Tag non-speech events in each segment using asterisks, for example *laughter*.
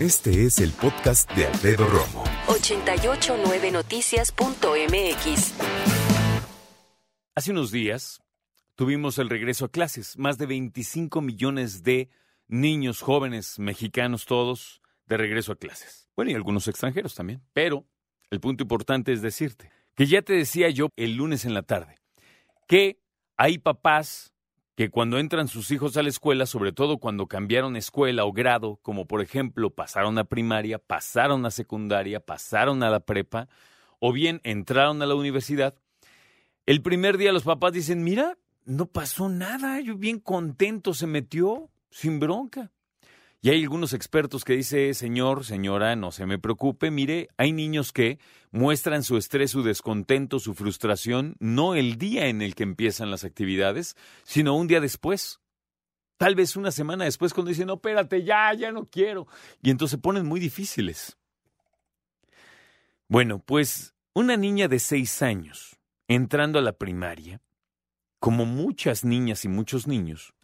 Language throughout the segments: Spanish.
Este es el podcast de Alfredo Romo. 889noticias.mx. Hace unos días tuvimos el regreso a clases. Más de 25 millones de niños, jóvenes, mexicanos todos, de regreso a clases. Bueno, y algunos extranjeros también. Pero el punto importante es decirte que ya te decía yo el lunes en la tarde que hay papás que cuando entran sus hijos a la escuela, sobre todo cuando cambiaron escuela o grado, como por ejemplo pasaron a primaria, pasaron a secundaria, pasaron a la prepa, o bien entraron a la universidad, el primer día los papás dicen, mira, no pasó nada, yo bien contento se metió, sin bronca. Y hay algunos expertos que dicen, señor, señora, no se me preocupe, mire, hay niños que muestran su estrés, su descontento, su frustración, no el día en el que empiezan las actividades, sino un día después. Tal vez una semana después cuando dicen, no, espérate, ya, ya no quiero. Y entonces se ponen muy difíciles. Bueno, pues una niña de seis años, entrando a la primaria, como muchas niñas y muchos niños,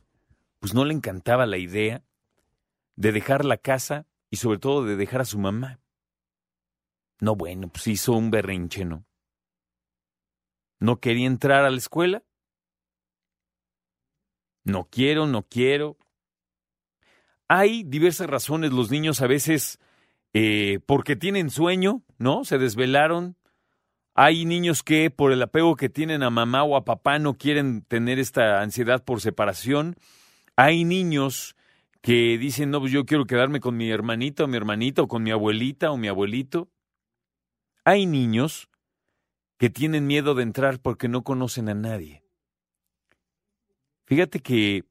pues no le encantaba la idea de dejar la casa y sobre todo de dejar a su mamá. No, bueno, pues hizo un berrinche, ¿no? No quería entrar a la escuela. No quiero, no quiero. Hay diversas razones. Los niños a veces, eh, porque tienen sueño, ¿no? Se desvelaron. Hay niños que por el apego que tienen a mamá o a papá no quieren tener esta ansiedad por separación. Hay niños que dicen, no, pues yo quiero quedarme con mi hermanito o mi hermanita o con mi abuelita o mi abuelito. Hay niños que tienen miedo de entrar porque no conocen a nadie. Fíjate que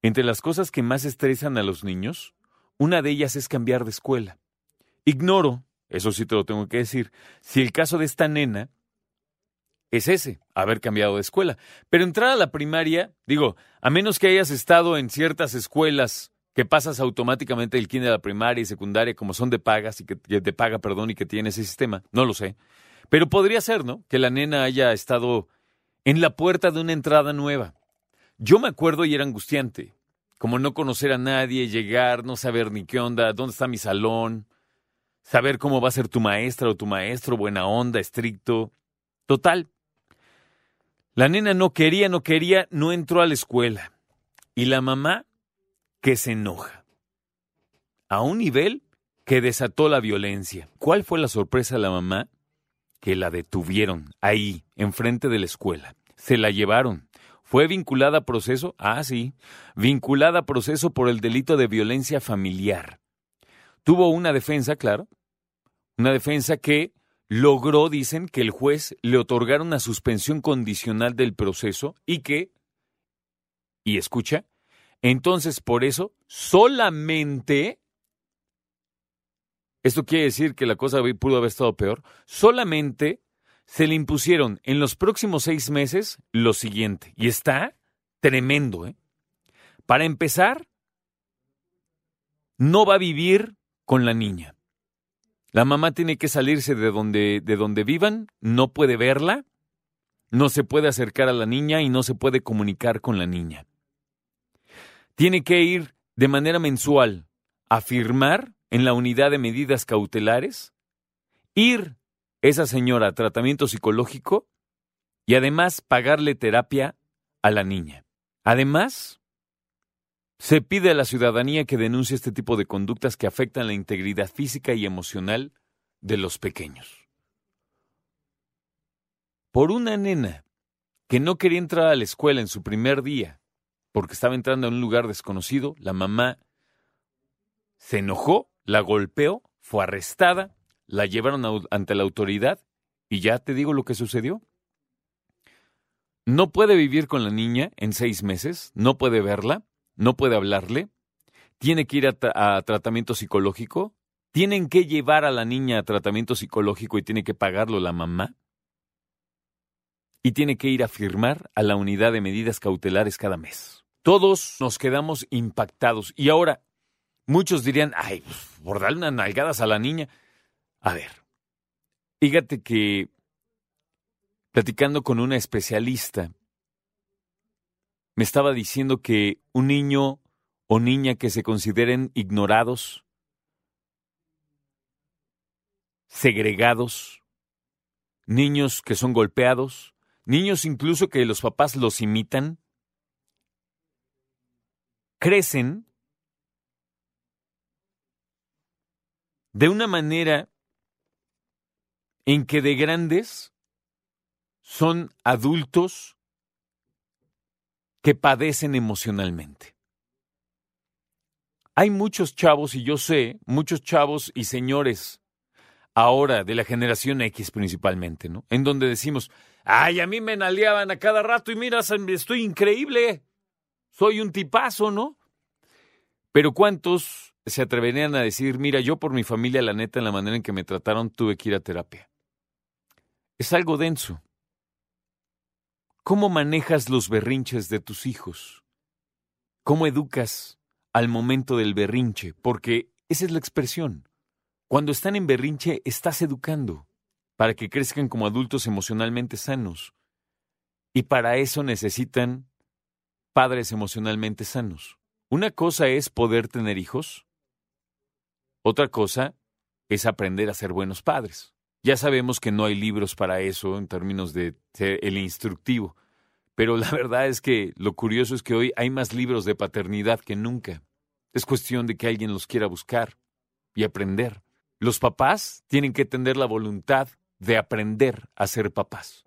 entre las cosas que más estresan a los niños, una de ellas es cambiar de escuela. Ignoro, eso sí te lo tengo que decir, si el caso de esta nena es ese, haber cambiado de escuela. Pero entrar a la primaria, digo, a menos que hayas estado en ciertas escuelas que pasas automáticamente del kinder a la primaria y secundaria como son de pagas y que, de paga, perdón, y que tiene ese sistema, no lo sé. Pero podría ser, ¿no? Que la nena haya estado en la puerta de una entrada nueva. Yo me acuerdo y era angustiante, como no conocer a nadie, llegar, no saber ni qué onda, dónde está mi salón, saber cómo va a ser tu maestra o tu maestro, buena onda, estricto. Total. La nena no quería, no quería, no entró a la escuela. Y la mamá que se enoja. A un nivel que desató la violencia. ¿Cuál fue la sorpresa de la mamá? Que la detuvieron ahí, enfrente de la escuela. Se la llevaron. ¿Fue vinculada a proceso? Ah, sí. Vinculada a proceso por el delito de violencia familiar. Tuvo una defensa, claro. Una defensa que logró, dicen, que el juez le otorgara una suspensión condicional del proceso y que, y escucha, entonces, por eso, solamente, esto quiere decir que la cosa pudo haber estado peor, solamente se le impusieron en los próximos seis meses lo siguiente, y está tremendo, ¿eh? Para empezar, no va a vivir con la niña. La mamá tiene que salirse de donde, de donde vivan, no puede verla, no se puede acercar a la niña y no se puede comunicar con la niña tiene que ir de manera mensual a firmar en la unidad de medidas cautelares, ir esa señora a tratamiento psicológico y además pagarle terapia a la niña. Además, se pide a la ciudadanía que denuncie este tipo de conductas que afectan la integridad física y emocional de los pequeños. Por una nena que no quería entrar a la escuela en su primer día porque estaba entrando a un lugar desconocido. La mamá se enojó, la golpeó, fue arrestada, la llevaron ante la autoridad y ya te digo lo que sucedió. No puede vivir con la niña en seis meses, no puede verla, no puede hablarle, tiene que ir a, a tratamiento psicológico? ¿Tienen que llevar a la niña a tratamiento psicológico y tiene que pagarlo la mamá? y tiene que ir a firmar a la unidad de medidas cautelares cada mes. Todos nos quedamos impactados y ahora muchos dirían, ay, pues, por darle unas nalgadas a la niña. A ver, fíjate que platicando con una especialista, me estaba diciendo que un niño o niña que se consideren ignorados, segregados, niños que son golpeados, niños incluso que los papás los imitan, crecen de una manera en que de grandes son adultos que padecen emocionalmente. Hay muchos chavos, y yo sé, muchos chavos y señores ahora de la generación X principalmente, ¿no? En donde decimos, ay, a mí me naleaban a cada rato y mira, estoy increíble, soy un tipazo, ¿no? Pero ¿cuántos se atreverían a decir, mira, yo por mi familia, la neta, en la manera en que me trataron, tuve que ir a terapia? Es algo denso. ¿Cómo manejas los berrinches de tus hijos? ¿Cómo educas al momento del berrinche? Porque esa es la expresión. Cuando están en berrinche, estás educando para que crezcan como adultos emocionalmente sanos. Y para eso necesitan padres emocionalmente sanos. Una cosa es poder tener hijos, otra cosa es aprender a ser buenos padres. Ya sabemos que no hay libros para eso en términos de el instructivo, pero la *laughs* verdad es que lo curioso es que hoy hay más libros de paternidad que nunca. Es cuestión de que alguien los quiera buscar y aprender. Los papás tienen que tener la voluntad de aprender a ser papás.